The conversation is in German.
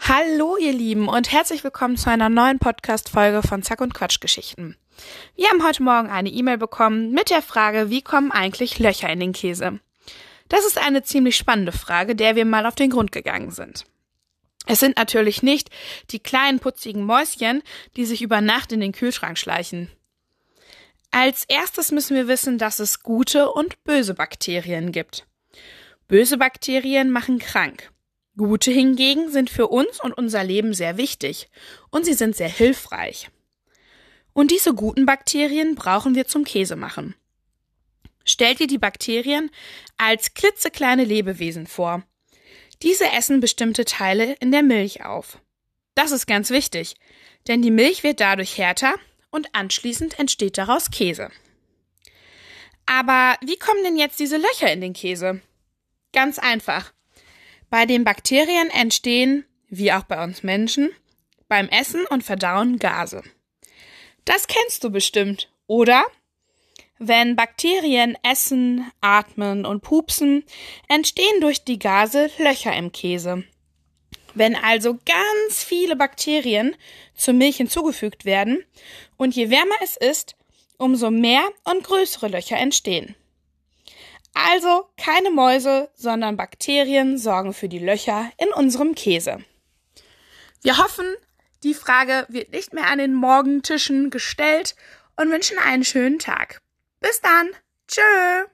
Hallo ihr Lieben und herzlich willkommen zu einer neuen Podcast-Folge von Zack und Quatsch Geschichten. Wir haben heute Morgen eine E-Mail bekommen mit der Frage, wie kommen eigentlich Löcher in den Käse? Das ist eine ziemlich spannende Frage, der wir mal auf den Grund gegangen sind. Es sind natürlich nicht die kleinen putzigen Mäuschen, die sich über Nacht in den Kühlschrank schleichen. Als erstes müssen wir wissen, dass es gute und böse Bakterien gibt. Böse Bakterien machen krank. Gute hingegen sind für uns und unser Leben sehr wichtig und sie sind sehr hilfreich. Und diese guten Bakterien brauchen wir zum Käse machen. Stell dir die Bakterien als klitzekleine Lebewesen vor. Diese essen bestimmte Teile in der Milch auf. Das ist ganz wichtig, denn die Milch wird dadurch härter und anschließend entsteht daraus Käse. Aber wie kommen denn jetzt diese Löcher in den Käse? Ganz einfach. Bei den Bakterien entstehen, wie auch bei uns Menschen, beim Essen und Verdauen Gase. Das kennst du bestimmt, oder? Wenn Bakterien essen, atmen und pupsen, entstehen durch die Gase Löcher im Käse. Wenn also ganz viele Bakterien zur Milch hinzugefügt werden und je wärmer es ist, umso mehr und größere Löcher entstehen. Also keine Mäuse, sondern Bakterien sorgen für die Löcher in unserem Käse. Wir hoffen, die Frage wird nicht mehr an den Morgentischen gestellt und wünschen einen schönen Tag. Bis dann. Tschö.